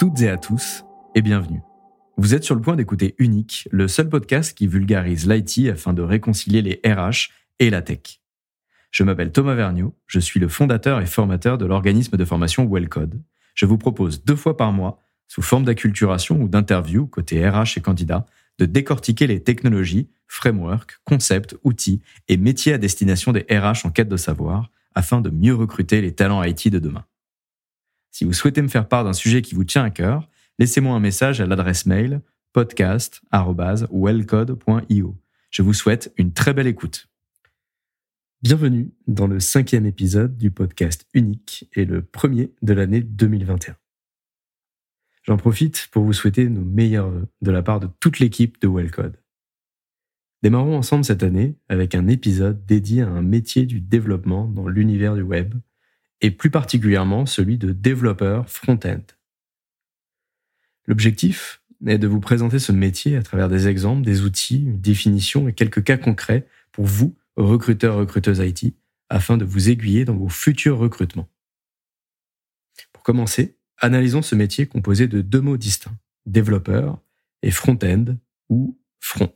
toutes et à tous et bienvenue. Vous êtes sur le point d'écouter Unique, le seul podcast qui vulgarise l'IT afin de réconcilier les RH et la tech. Je m'appelle Thomas Vergniaud, je suis le fondateur et formateur de l'organisme de formation Wellcode. Je vous propose deux fois par mois, sous forme d'acculturation ou d'interview côté RH et candidats, de décortiquer les technologies, frameworks, concepts, outils et métiers à destination des RH en quête de savoir afin de mieux recruter les talents IT de demain. Si vous souhaitez me faire part d'un sujet qui vous tient à cœur, laissez-moi un message à l'adresse mail podcast.wellcode.io. Je vous souhaite une très belle écoute. Bienvenue dans le cinquième épisode du podcast unique et le premier de l'année 2021. J'en profite pour vous souhaiter nos meilleurs vœux de la part de toute l'équipe de Wellcode. Démarrons ensemble cette année avec un épisode dédié à un métier du développement dans l'univers du web et plus particulièrement celui de développeur front-end. L'objectif est de vous présenter ce métier à travers des exemples, des outils, une définition et quelques cas concrets pour vous, recruteurs, recruteuses IT, afin de vous aiguiller dans vos futurs recrutements. Pour commencer, analysons ce métier composé de deux mots distincts, développeur et front-end ou front.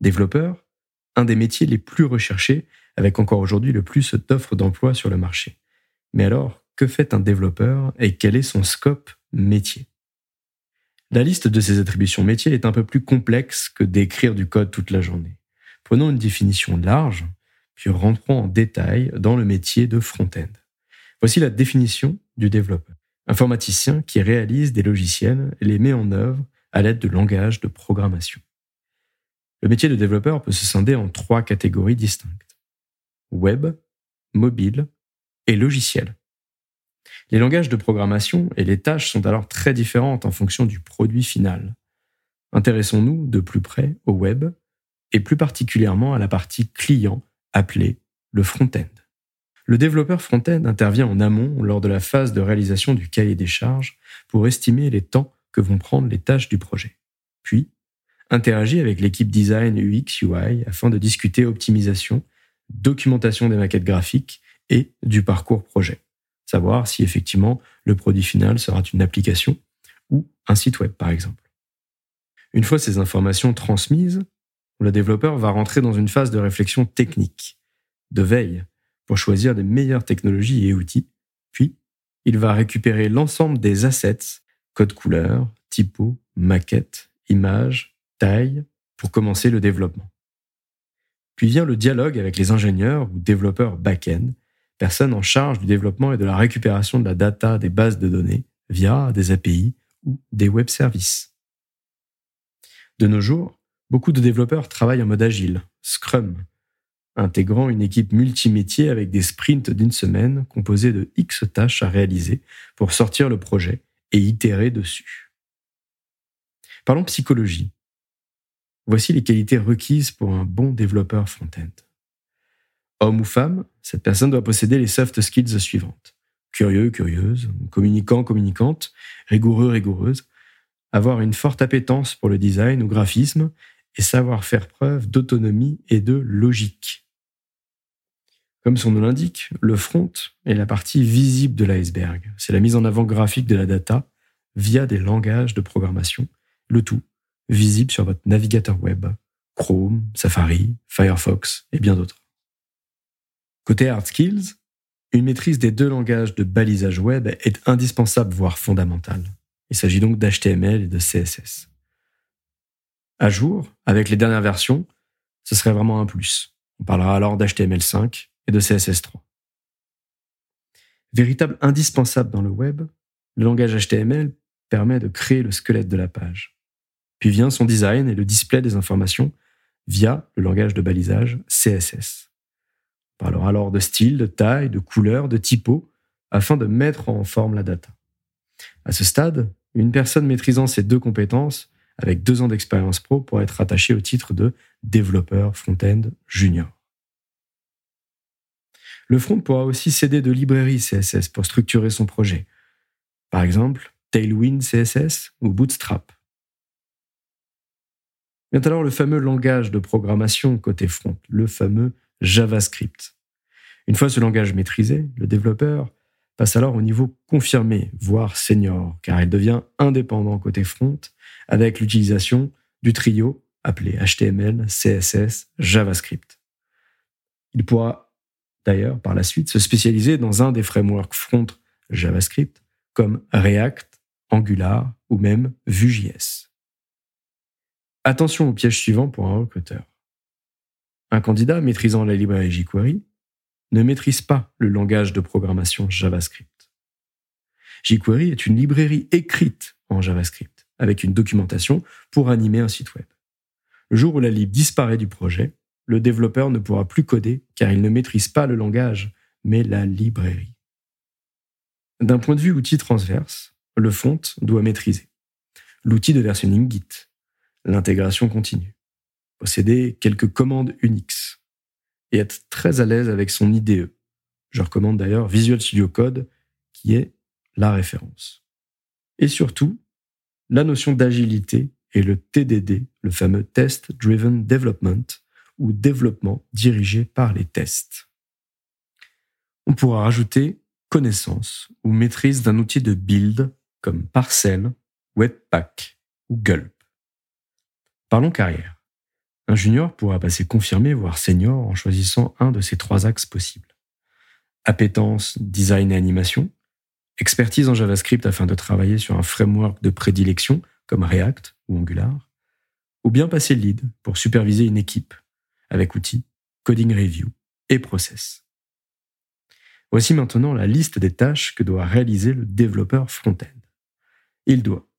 Développeur, un des métiers les plus recherchés avec encore aujourd'hui le plus d'offres d'emploi sur le marché. Mais alors, que fait un développeur et quel est son scope métier? La liste de ces attributions métiers est un peu plus complexe que d'écrire du code toute la journée. Prenons une définition large, puis rentrons en détail dans le métier de front-end. Voici la définition du développeur. Informaticien qui réalise des logiciels et les met en œuvre à l'aide de langages de programmation. Le métier de développeur peut se scinder en trois catégories distinctes web, mobile et logiciel. Les langages de programmation et les tâches sont alors très différentes en fonction du produit final. Intéressons-nous de plus près au web et plus particulièrement à la partie client appelée le front-end. Le développeur front-end intervient en amont lors de la phase de réalisation du cahier des charges pour estimer les temps que vont prendre les tâches du projet. Puis, interagit avec l'équipe design UX UI afin de discuter optimisation documentation des maquettes graphiques et du parcours projet. Savoir si effectivement le produit final sera une application ou un site web par exemple. Une fois ces informations transmises, le développeur va rentrer dans une phase de réflexion technique, de veille, pour choisir les meilleures technologies et outils, puis il va récupérer l'ensemble des assets, code couleur, typo, maquette, image, taille, pour commencer le développement. Puis vient le dialogue avec les ingénieurs ou développeurs back-end, personnes en charge du développement et de la récupération de la data des bases de données via des API ou des web services. De nos jours, beaucoup de développeurs travaillent en mode agile, Scrum, intégrant une équipe multimétier avec des sprints d'une semaine composés de X tâches à réaliser pour sortir le projet et itérer dessus. Parlons psychologie. Voici les qualités requises pour un bon développeur front-end. Homme ou femme, cette personne doit posséder les soft skills suivantes. Curieux, curieuse, communicant, communicante, rigoureux, rigoureuse, avoir une forte appétence pour le design ou graphisme et savoir faire preuve d'autonomie et de logique. Comme son nom l'indique, le front est la partie visible de l'iceberg. C'est la mise en avant graphique de la data via des langages de programmation, le tout visible sur votre navigateur web, Chrome, Safari, Firefox et bien d'autres. Côté hard skills, une maîtrise des deux langages de balisage web est indispensable, voire fondamentale. Il s'agit donc d'HTML et de CSS. À jour, avec les dernières versions, ce serait vraiment un plus. On parlera alors d'HTML5 et de CSS3. Véritable indispensable dans le web, le langage HTML permet de créer le squelette de la page. Puis vient son design et le display des informations via le langage de balisage CSS. On parlera alors de style, de taille, de couleur, de typo, afin de mettre en forme la data. À ce stade, une personne maîtrisant ces deux compétences, avec deux ans d'expérience pro, pourrait être attachée au titre de développeur front-end junior. Le front pourra aussi s'aider de librairies CSS pour structurer son projet. Par exemple, Tailwind CSS ou Bootstrap. Vient alors le fameux langage de programmation côté front, le fameux JavaScript. Une fois ce langage maîtrisé, le développeur passe alors au niveau confirmé, voire senior, car il devient indépendant côté front avec l'utilisation du trio appelé HTML, CSS, JavaScript. Il pourra d'ailleurs par la suite se spécialiser dans un des frameworks front JavaScript comme React, Angular ou même Vue.js. Attention au piège suivant pour un recruteur. Un candidat maîtrisant la librairie jQuery ne maîtrise pas le langage de programmation JavaScript. jQuery est une librairie écrite en JavaScript, avec une documentation pour animer un site web. Le jour où la lib disparaît du projet, le développeur ne pourra plus coder car il ne maîtrise pas le langage, mais la librairie. D'un point de vue outil transverse, le front doit maîtriser l'outil de versionning Git, l'intégration continue, posséder quelques commandes Unix, et être très à l'aise avec son IDE. Je recommande d'ailleurs Visual Studio Code, qui est la référence. Et surtout, la notion d'agilité et le TDD, le fameux Test Driven Development, ou développement dirigé par les tests. On pourra rajouter connaissance ou maîtrise d'un outil de build comme Parcel, Webpack ou Gulp. Parlons carrière. Un junior pourra passer confirmé, voire senior, en choisissant un de ces trois axes possibles. Appétence, design et animation, expertise en JavaScript afin de travailler sur un framework de prédilection comme React ou Angular, ou bien passer lead pour superviser une équipe avec outils, coding review et process. Voici maintenant la liste des tâches que doit réaliser le développeur front-end. Il doit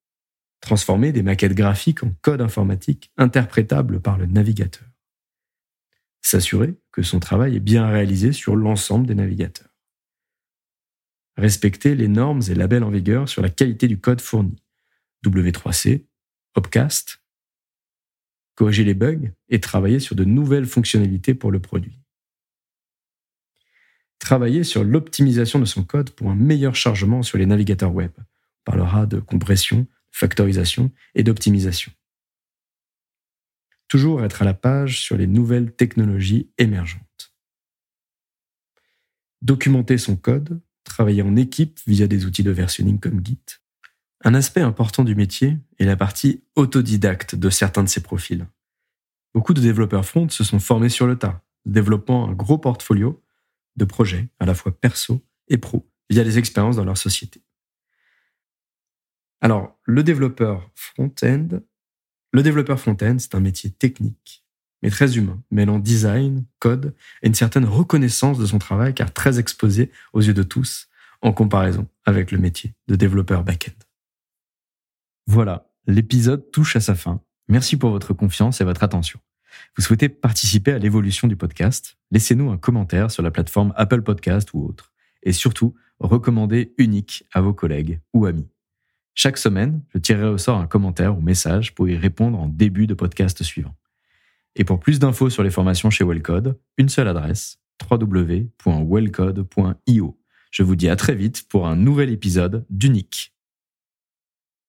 transformer des maquettes graphiques en code informatique interprétable par le navigateur. S'assurer que son travail est bien réalisé sur l'ensemble des navigateurs. Respecter les normes et labels en vigueur sur la qualité du code fourni. W3C, Opcast. Corriger les bugs et travailler sur de nouvelles fonctionnalités pour le produit. Travailler sur l'optimisation de son code pour un meilleur chargement sur les navigateurs web. On parlera de compression, factorisation et d'optimisation. Toujours être à la page sur les nouvelles technologies émergentes. Documenter son code, travailler en équipe via des outils de versionning comme Git. Un aspect important du métier est la partie autodidacte de certains de ces profils. Beaucoup de développeurs front se sont formés sur le tas, développant un gros portfolio de projets à la fois perso et pro via des expériences dans leur société. Alors, le développeur front-end, c'est un métier technique, mais très humain, mêlant design, code et une certaine reconnaissance de son travail, car très exposé aux yeux de tous, en comparaison avec le métier de développeur back-end. Voilà, l'épisode touche à sa fin. Merci pour votre confiance et votre attention. Vous souhaitez participer à l'évolution du podcast? Laissez-nous un commentaire sur la plateforme Apple Podcast ou autre. Et surtout, recommandez unique à vos collègues ou amis. Chaque semaine, je tirerai au sort un commentaire ou message pour y répondre en début de podcast suivant. Et pour plus d'infos sur les formations chez Wellcode, une seule adresse www.wellcode.io. Je vous dis à très vite pour un nouvel épisode d'Unique.